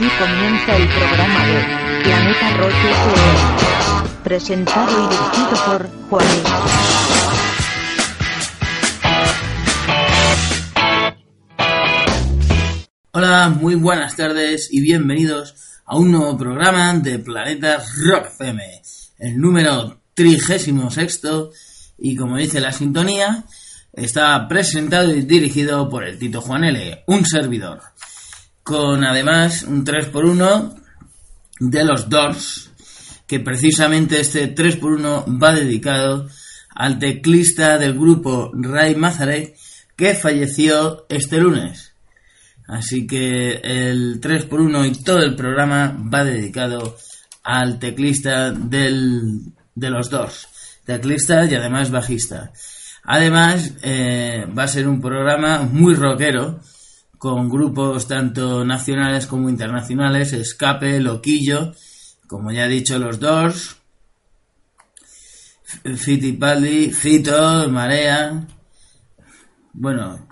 Aquí comienza el programa de Planeta Rock presentado y dirigido por Juanito. Hola, muy buenas tardes y bienvenidos a un nuevo programa de Planeta Rock FM, el número 36 y como dice la sintonía, está presentado y dirigido por el Tito Juan L, un servidor, con además un 3x1 de los Doors, que precisamente este 3x1 va dedicado al teclista del grupo Ray Mazarek que falleció este lunes. Así que el 3x1 y todo el programa va dedicado al teclista del, de los Doors, teclista y además bajista. Además, eh, va a ser un programa muy rockero, con grupos tanto nacionales como internacionales, Escape, Loquillo, como ya he dicho, los Doors, Fittipaldi, Fito, Marea. Bueno,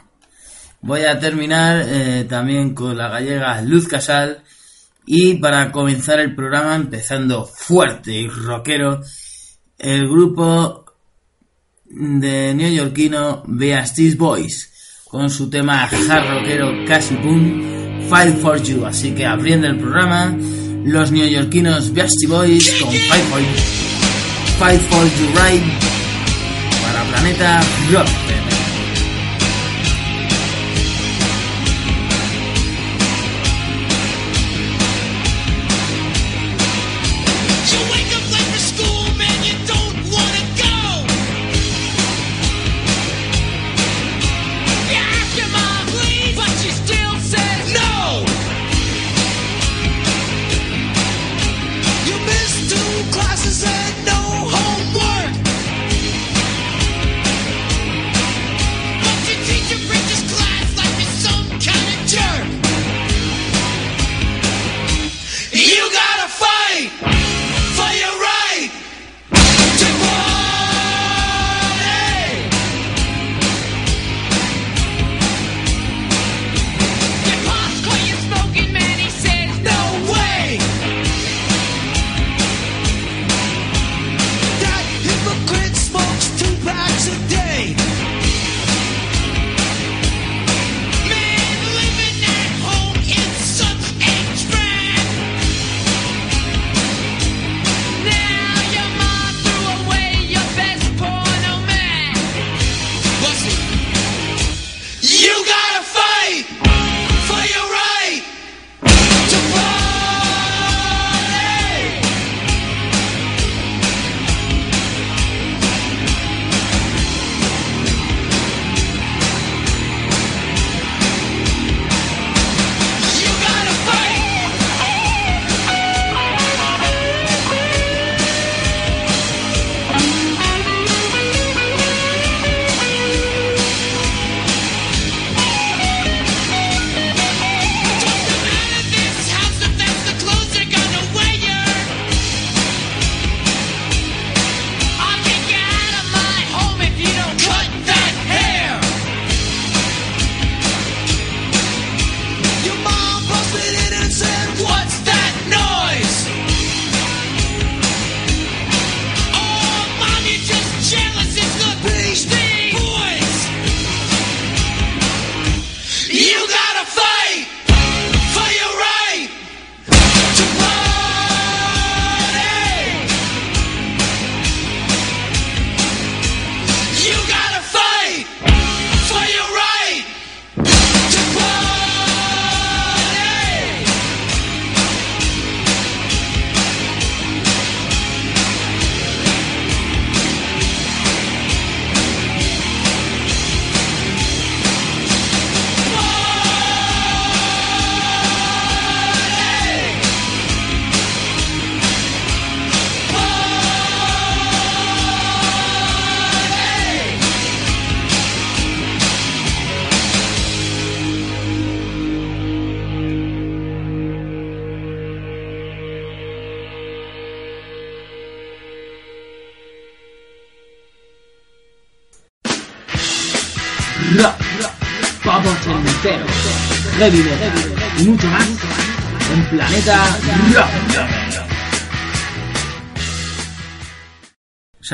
voy a terminar eh, también con la gallega Luz Casal. Y para comenzar el programa empezando fuerte y rockero, el grupo de neoyorquino Beastie Boys con su tema hard rockero Casi Boom Fight for You. Así que abriendo el programa, los neoyorquinos Beastie Boys con Fight for You, Fight for You Right para Planeta Rock.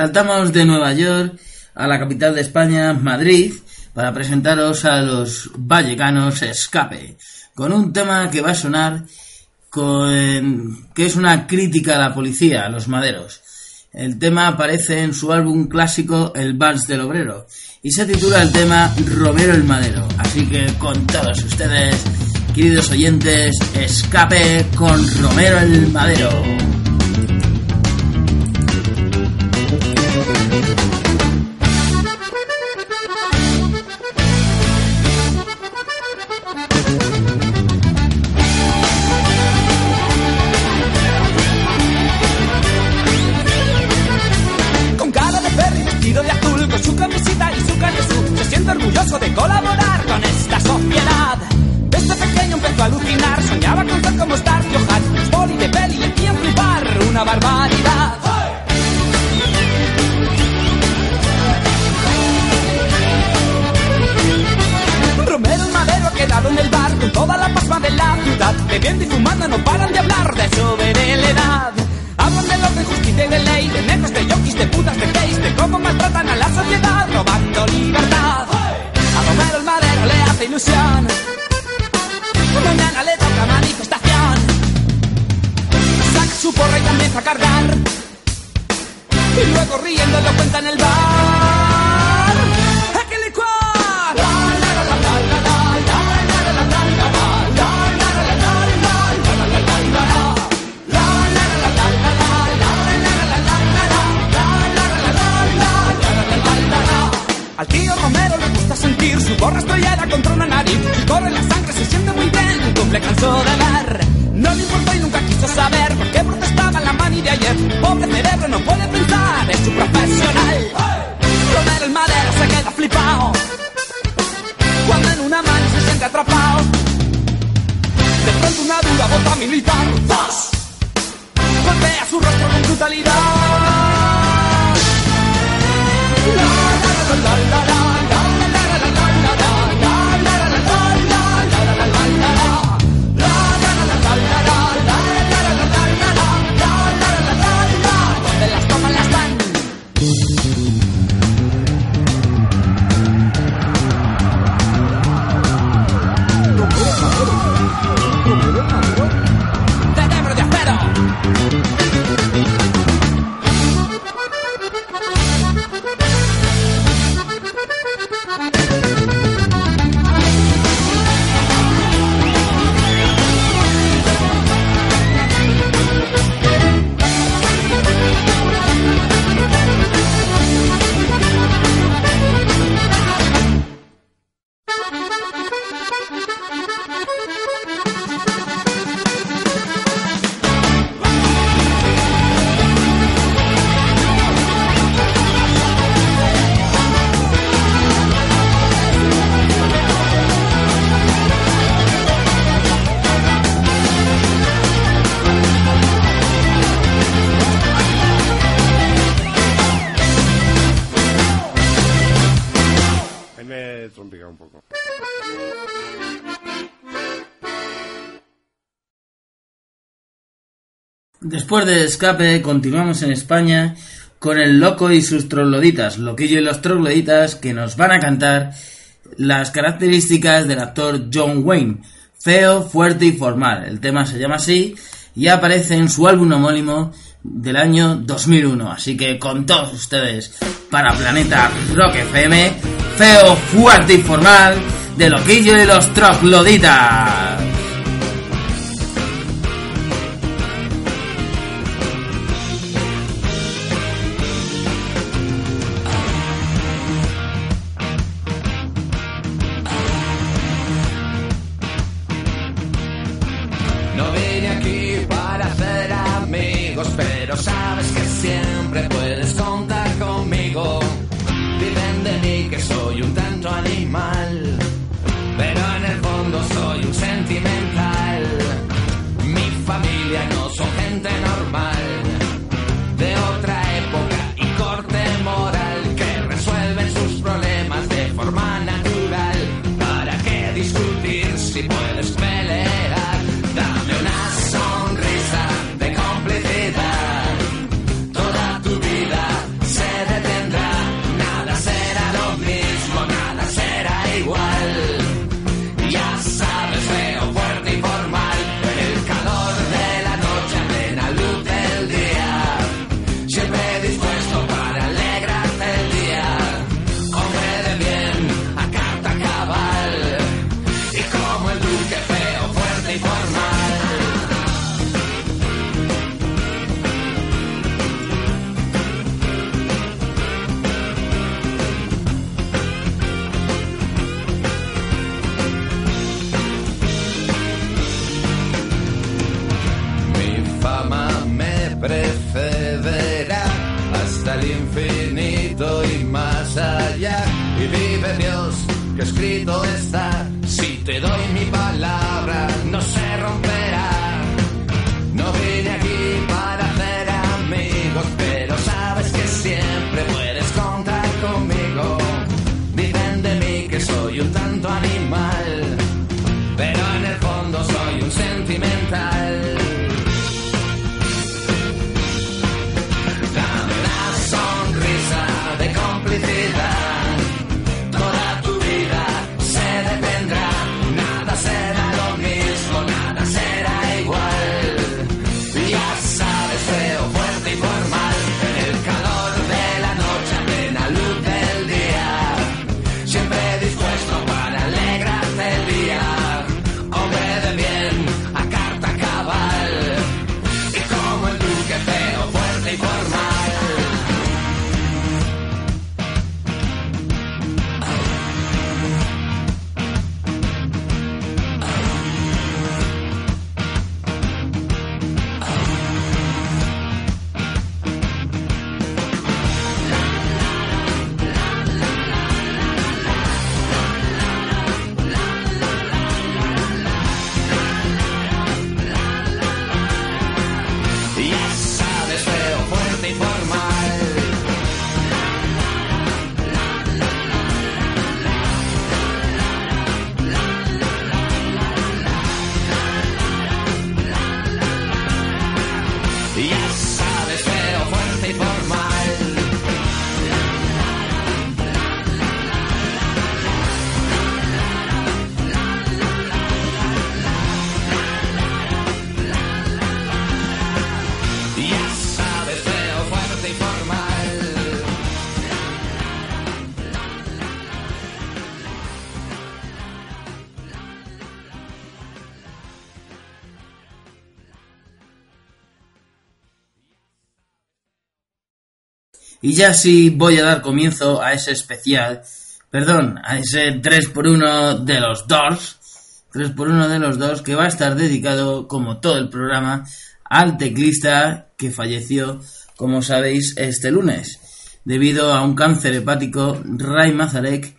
Saltamos de Nueva York a la capital de España, Madrid, para presentaros a los vallecanos Escape, con un tema que va a sonar con, que es una crítica a la policía, a los maderos. El tema aparece en su álbum clásico El Vals del Obrero y se titula el tema Romero el Madero. Así que con todos ustedes, queridos oyentes, escape con Romero el Madero. Después de escape, continuamos en España con el loco y sus trogloditas, Loquillo y los trogloditas, que nos van a cantar las características del actor John Wayne, feo, fuerte y formal. El tema se llama así y aparece en su álbum homónimo del año 2001. Así que con todos ustedes, para Planeta Rock FM, feo, fuerte y formal, de Loquillo y los trogloditas. Y ya sí voy a dar comienzo a ese especial, perdón, a ese 3x1 de los Doors, 3x1 de los Doors que va a estar dedicado, como todo el programa, al teclista que falleció, como sabéis, este lunes, debido a un cáncer hepático, Ray Mazarek,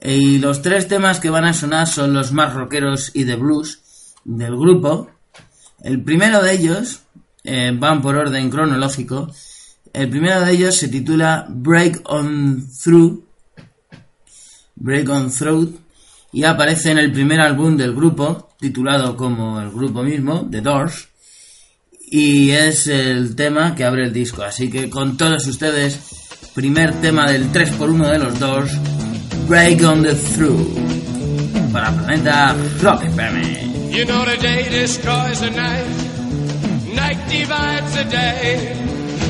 y los tres temas que van a sonar son los más rockeros y de blues del grupo. El primero de ellos, eh, van por orden cronológico, el primero de ellos se titula Break on Through. Break on Through. Y aparece en el primer álbum del grupo, titulado como el grupo mismo, The Doors. Y es el tema que abre el disco. Así que con todos ustedes, primer tema del 3x1 de los Doors, Break on the Through. Para Planeta Rock FM. You know the day destroys the night, night divides the day.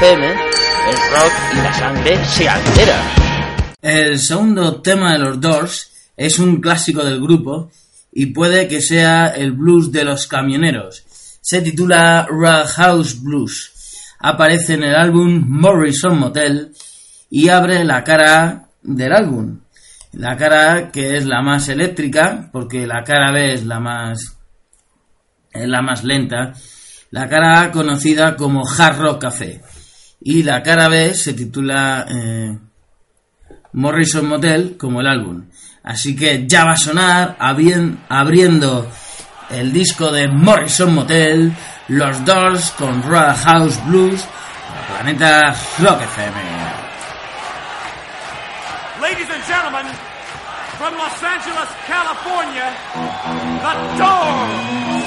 El rock y se altera. El segundo tema de los Doors es un clásico del grupo y puede que sea el blues de los camioneros. Se titula House Blues. Aparece en el álbum Morrison Motel y abre la cara del álbum. La cara que es la más eléctrica, porque la cara B es la más es la más lenta. La cara conocida como Hard Rock Café. Y la cara B se titula eh, Morrison Motel como el álbum. Así que ya va a sonar abriendo el disco de Morrison Motel, Los Doors con House Blues, Planeta Rock FM. Ladies and gentlemen, from Los Angeles, California, The Doors.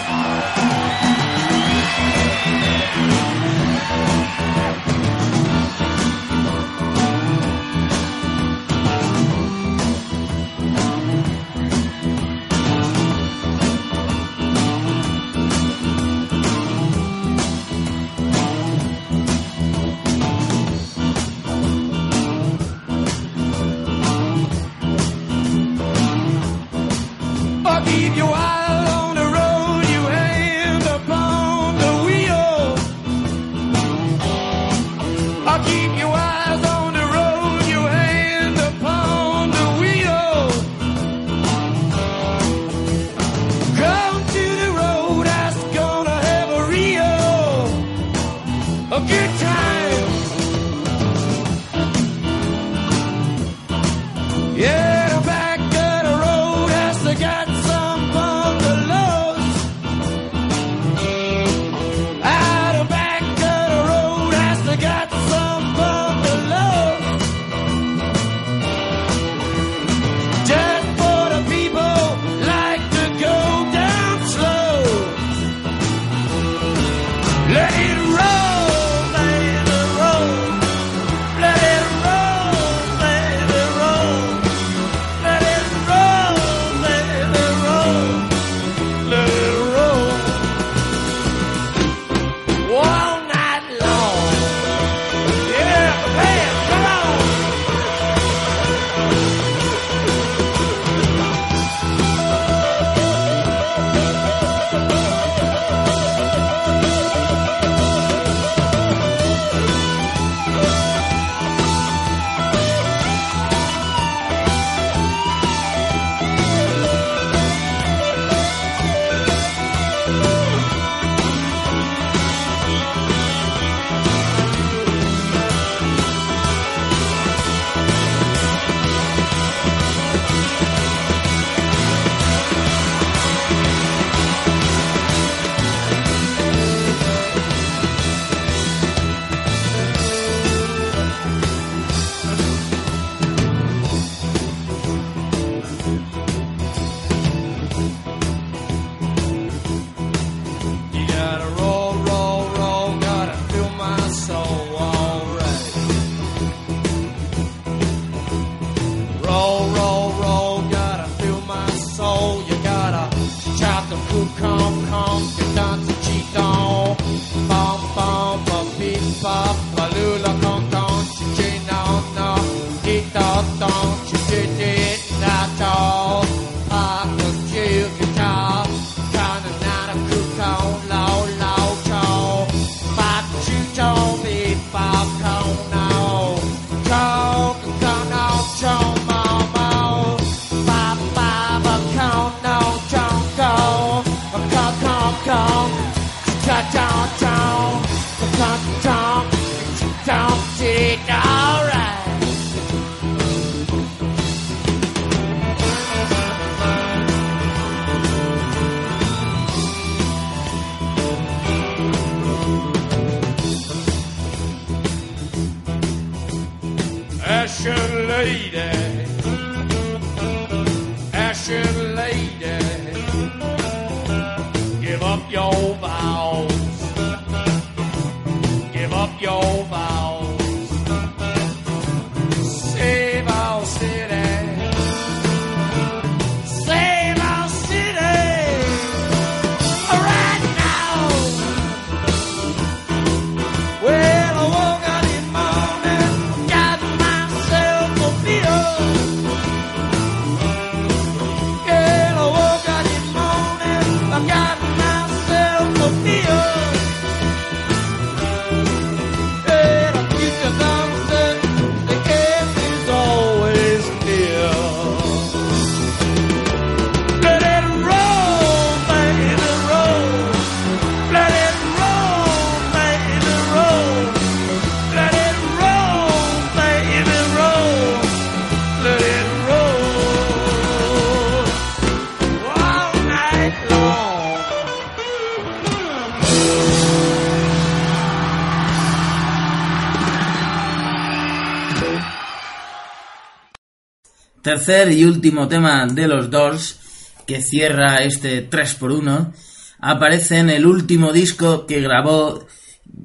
Tercer y último tema de los Doors, que cierra este 3x1, aparece en el último disco que grabó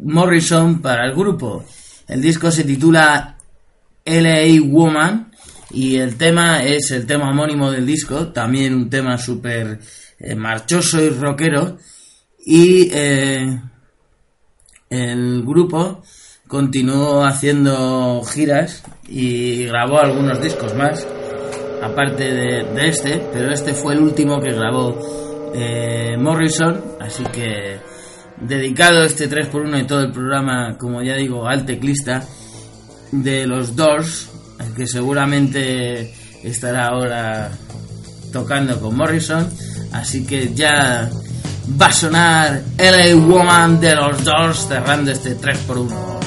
Morrison para el grupo. El disco se titula LA Woman y el tema es el tema homónimo del disco, también un tema súper eh, marchoso y rockero. Y eh, el grupo continuó haciendo giras y grabó algunos discos más, aparte de, este, pero este fue el último que grabó eh, Morrison, así que dedicado este 3x1 y todo el programa, como ya digo, al teclista de los Doors, que seguramente estará ahora tocando con Morrison, así que ya va a sonar LA Woman de los Doors cerrando este 3x1.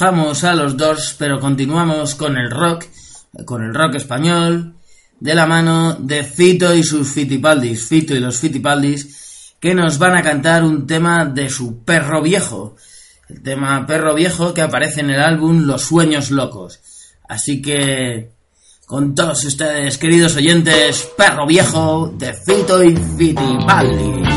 dejamos a los Doors, pero continuamos con el rock, con el rock español, de la mano de Fito y sus Fitipaldis, Fito y los Fitipaldis, que nos van a cantar un tema de su perro viejo, el tema perro viejo que aparece en el álbum Los Sueños Locos. Así que, con todos ustedes, queridos oyentes, perro viejo de Fito y Fitipaldis.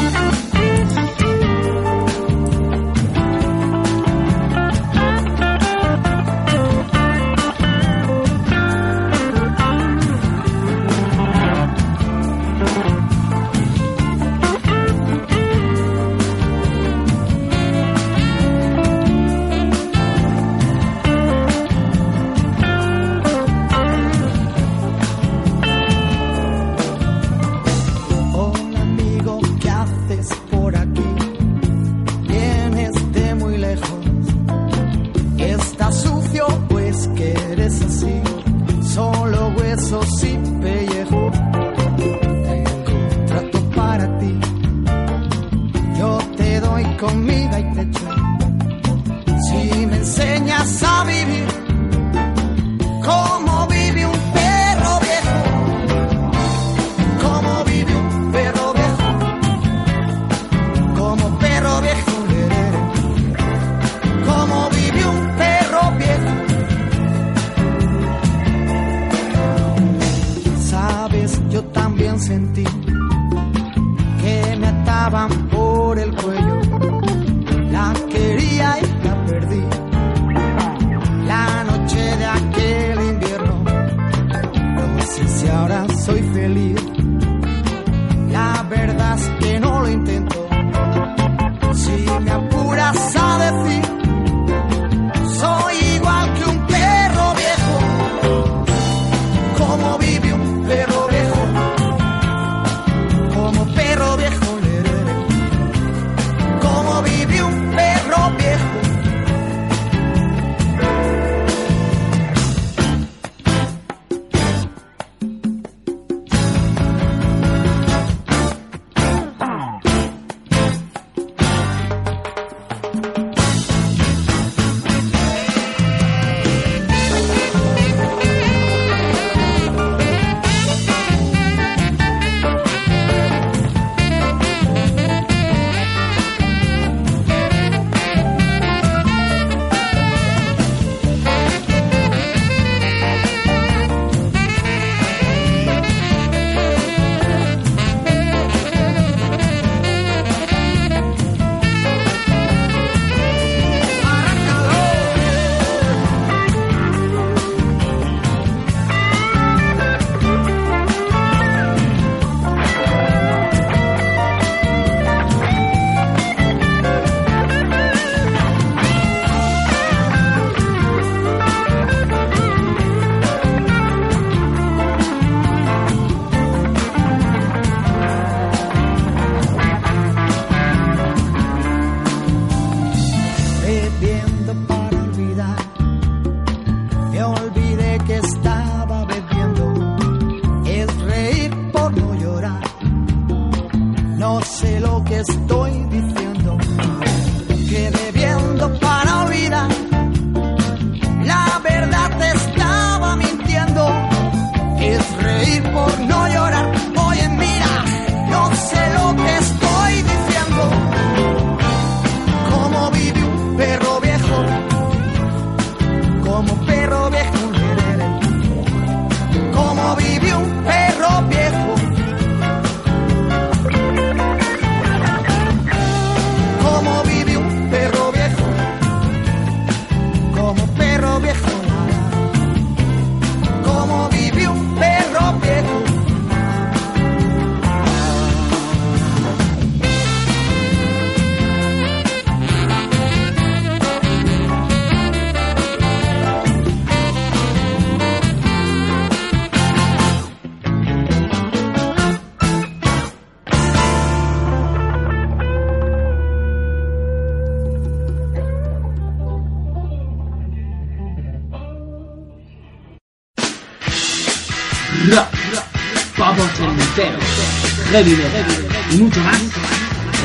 Heavy metal y mucho más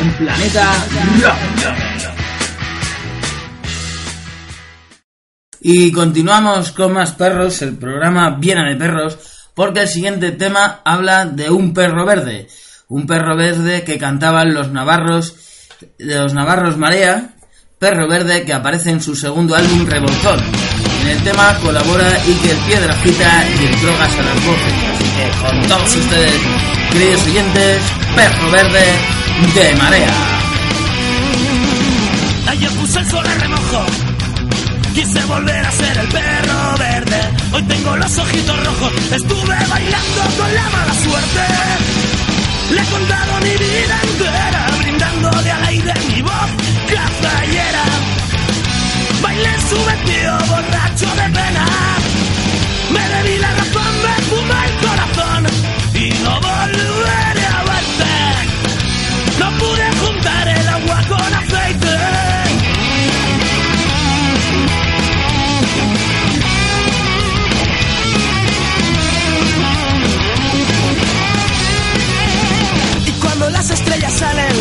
en Planeta. Y continuamos con más perros, el programa Viena de Perros, porque el siguiente tema habla de un perro verde, un perro verde que cantaban los navarros, de los navarros Marea, perro verde que aparece en su segundo álbum Revoltón. En el tema colabora Iker Piedrafita y el Drogas a las voces. Con todos ustedes, queridos oyentes, perro verde de Marea. Ayer puse el sol a remojo. Quise volver a ser el perro verde. Hoy tengo los ojitos rojos. Estuve bailando con la mala suerte. Le he contado mi vida entera, brindándole al aire mi voz cazallera. Bailé su vestido borracho de pena. Me bebí la razón, me fumé el corazón y no volveré a verte. No pude juntar el agua con aceite. Y cuando las estrellas salen,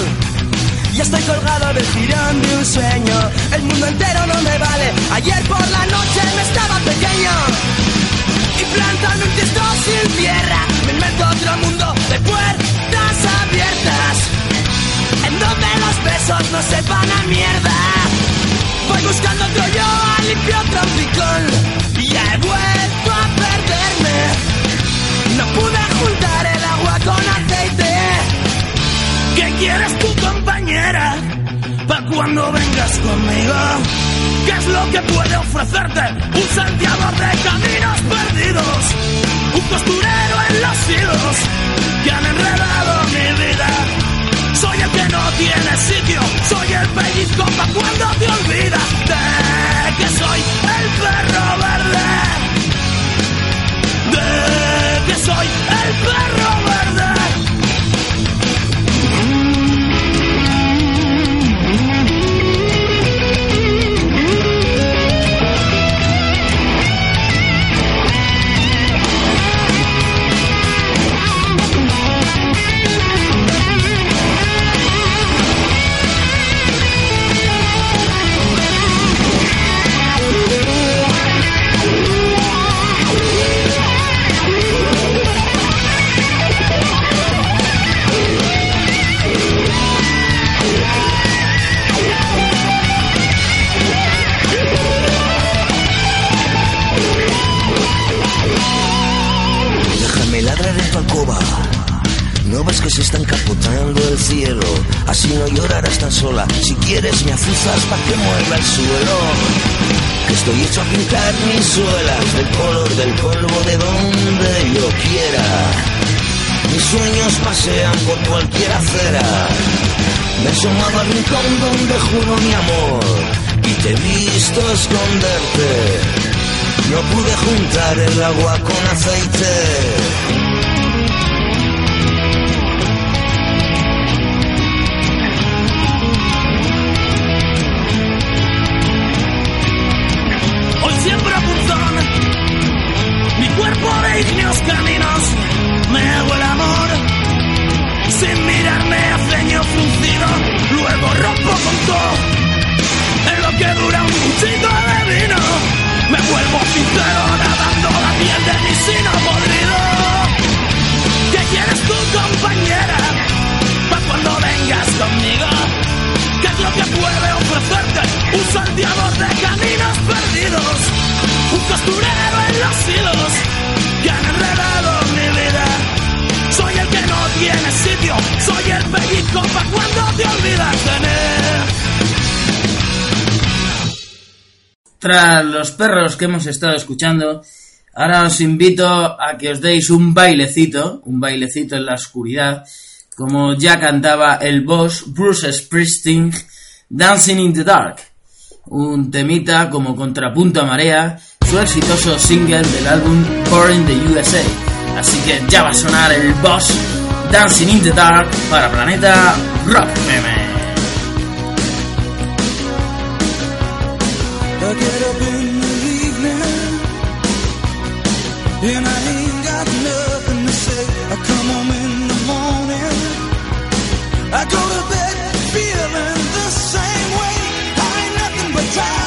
ya estoy colgado del jirón de un sueño. El mundo entero no me vale. Ayer por la noche me estaba pequeño. Plantando un tiesto sin tierra, me a otro mundo de puertas abiertas. En donde los besos no sepan a mierda. Voy buscando otro yo, limpio otro rincón. Y ya he vuelto a perderme. No pude juntar el agua con aceite. ¿Qué quieres tu compañera? Pa' cuando vengas conmigo. ¿Qué es lo que puede ofrecerte? Un Santiago de caminos perdidos. Un costurero en los hilos que han enredado mi vida. Soy el que no tiene sitio. Soy el pellizco pa' cuando te olvidas de que soy el perro verde. De que soy el perro verde. Rincón donde juro mi amor. Y te he visto esconderte. No pude juntar el agua con aceite. Tras los perros que hemos estado escuchando, ahora os invito a que os deis un bailecito, un bailecito en la oscuridad, como ya cantaba el boss Bruce Springsteen, Dancing in the Dark, un temita como contrapunto a marea, su exitoso single del álbum Born in the USA. Así que ya va a sonar el boss Dancing in the Dark para Planeta Rock morning. I go to bed feeling the same way. I ain't nothing but tired.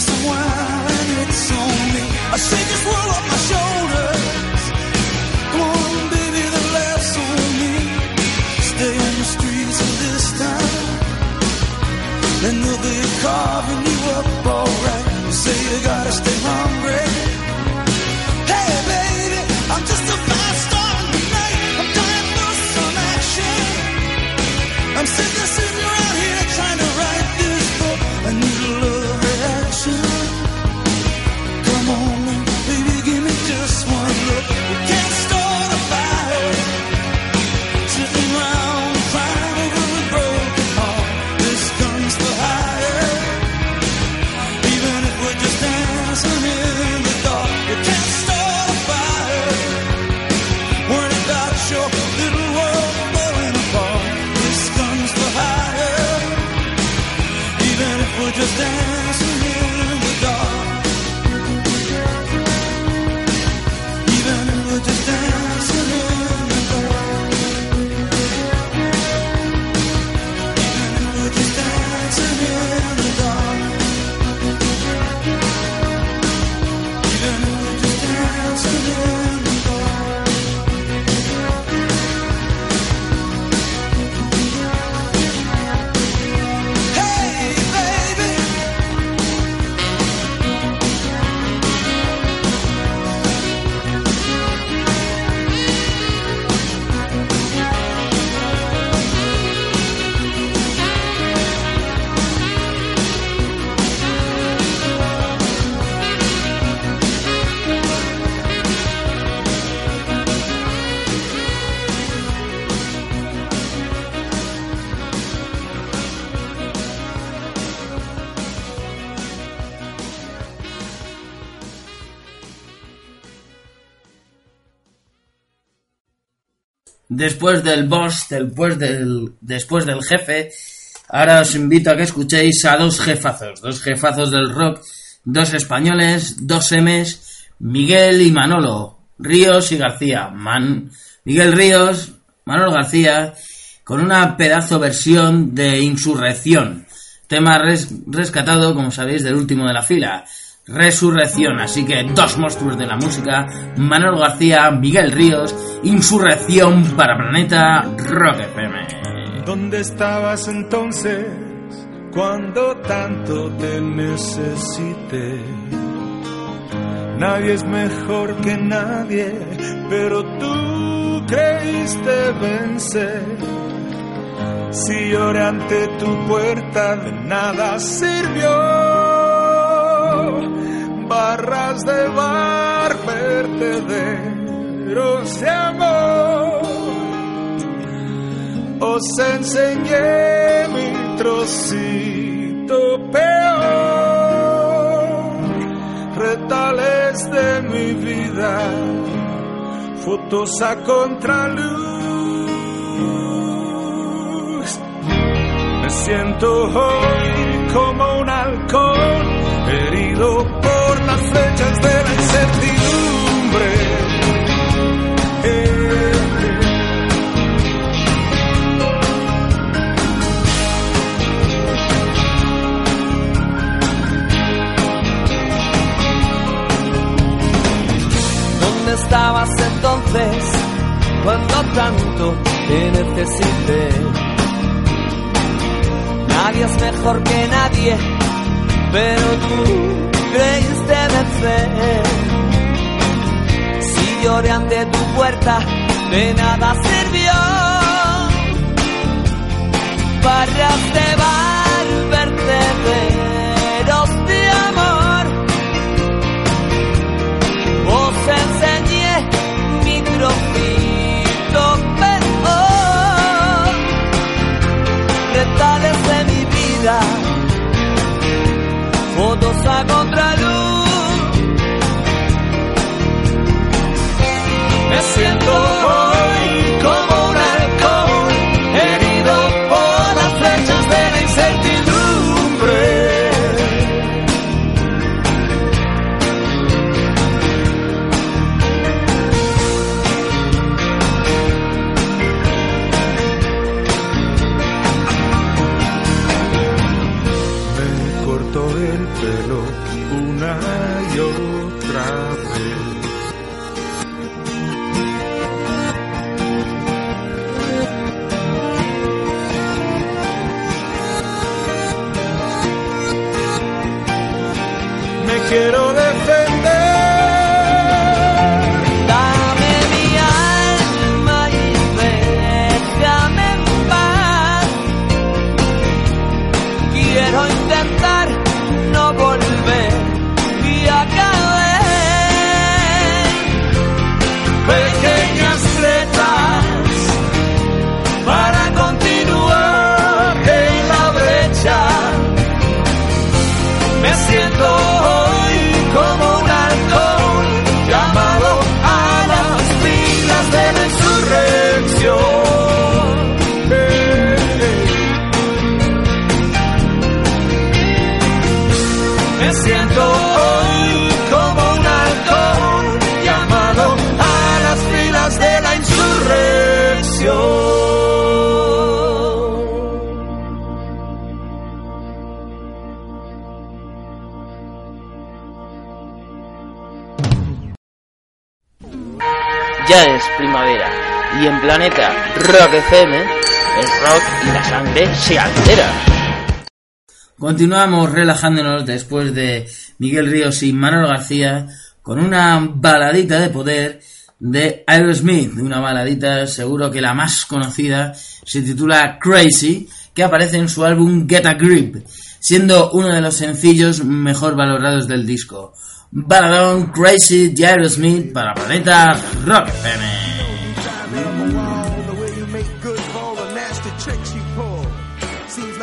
it's on me. I say this world up. Después del boss, después del, después del jefe, ahora os invito a que escuchéis a dos jefazos, dos jefazos del rock, dos españoles, dos M's, Miguel y Manolo, Ríos y García. Man, Miguel Ríos, Manolo García, con una pedazo versión de Insurrección, tema res- rescatado, como sabéis, del último de la fila. Resurrección. Así que dos monstruos de la música, Manuel García, Miguel Ríos, Insurrección para Planeta Rock FM. ¿Dónde estabas entonces cuando tanto te necesité? Nadie es mejor que nadie, pero tú creíste vencer. Si lloré ante tu puerta, de nada sirvió. Barras de bar, vertederos de amor. Os enseñé mi trocito peor. Retales de mi vida, fotos a contraluz. Me siento hoy como un halcón, por las flechas de la incertidumbre. ¿Dónde estabas entonces cuando tanto te necesité? Nadie es mejor que nadie, pero tú creíste vencer. Si lloré ante tu puerta, de nada sirvió. Barras de bar, siento El rock y la sangre se altera. Continuamos relajándonos después de Miguel Ríos y Manuel García con una baladita de poder de Aerosmith, una baladita seguro que la más conocida se titula Crazy, que aparece en su álbum Get a Grip, siendo uno de los sencillos mejor valorados del disco. Baladón Crazy de Aerosmith para Planeta Rock.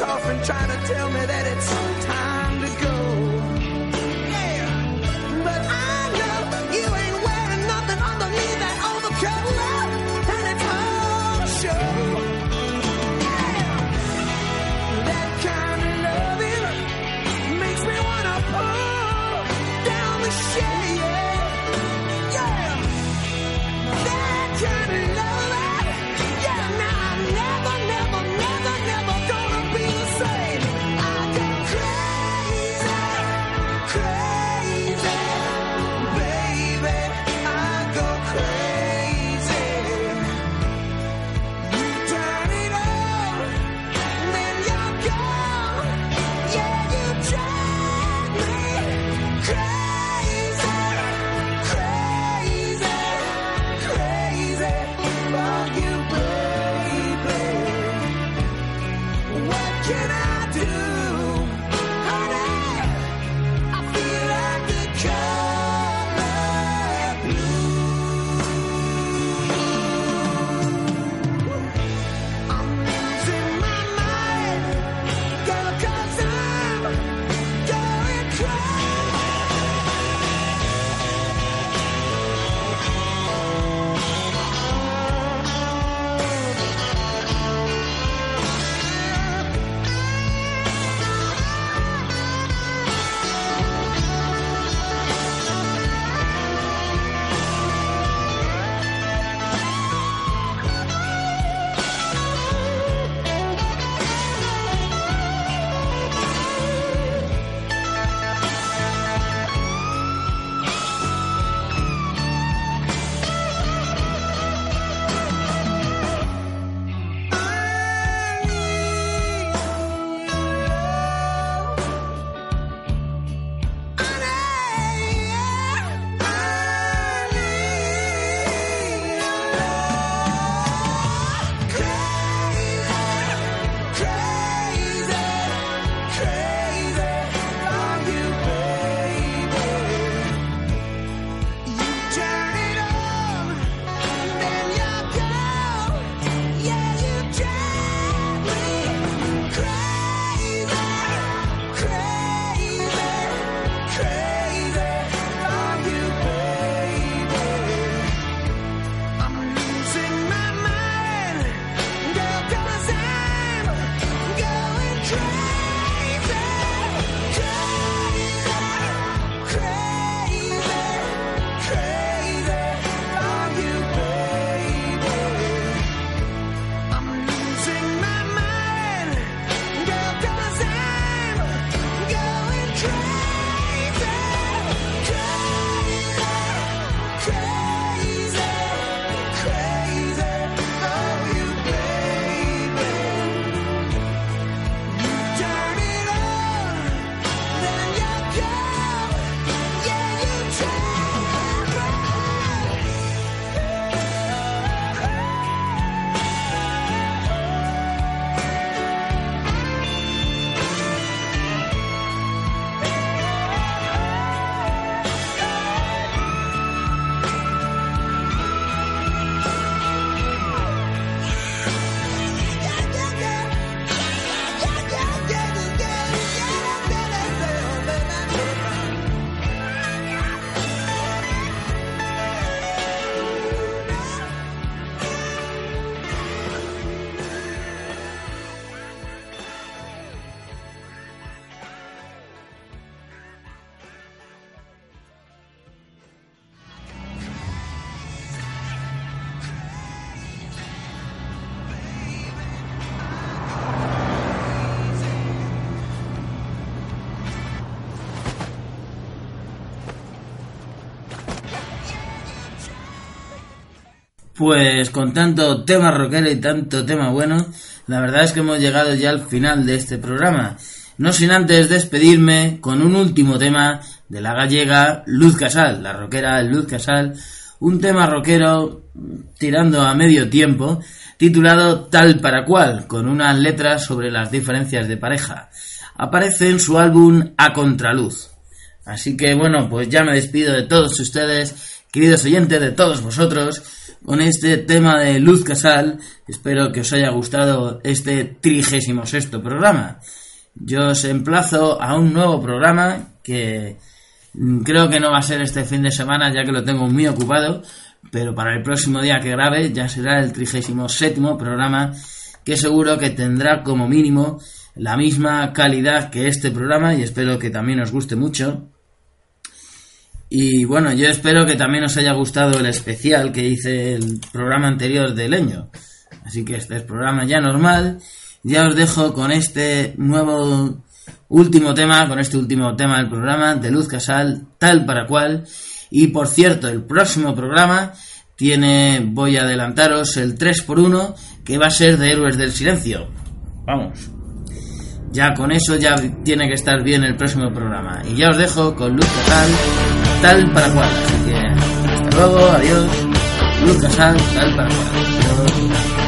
and trying to tell me that it's Pues con tanto tema rockero y tanto tema bueno, la verdad es que hemos llegado ya al final de este programa. No sin antes despedirme con un último tema de la gallega Luz Casal, la rockera Luz Casal, un tema rockero tirando a medio tiempo, titulado Tal para cual, con unas letras sobre las diferencias de pareja. Aparece en su álbum A Contraluz. Así que bueno, pues ya me despido de todos ustedes, queridos oyentes, de todos vosotros, con este tema de Luz Casal. Espero que os haya gustado este trigésimo sexto programa. Yo os emplazo a un nuevo programa que mm, creo que no va a ser este fin de semana ya que lo tengo muy ocupado, pero para el próximo día que grabe ya será el 37 programa que seguro que tendrá como mínimo la misma calidad que este programa y espero que también os guste mucho. Y bueno, yo espero que también os haya gustado el especial que hice el programa anterior de Leño. Así que este es programa ya normal. Ya os dejo con este nuevo último tema, con este último tema del programa de Luz Casal, tal para cual. Y por cierto, el próximo programa tiene, voy a adelantaros, el 3x1 que va a ser de Héroes del Silencio. Vamos. Ya con eso ya tiene que estar bien el próximo programa. Y ya os dejo con Luz Casal, tal para cual. Así que hasta luego, adiós. Luz Casal, tal para cual. Adiós.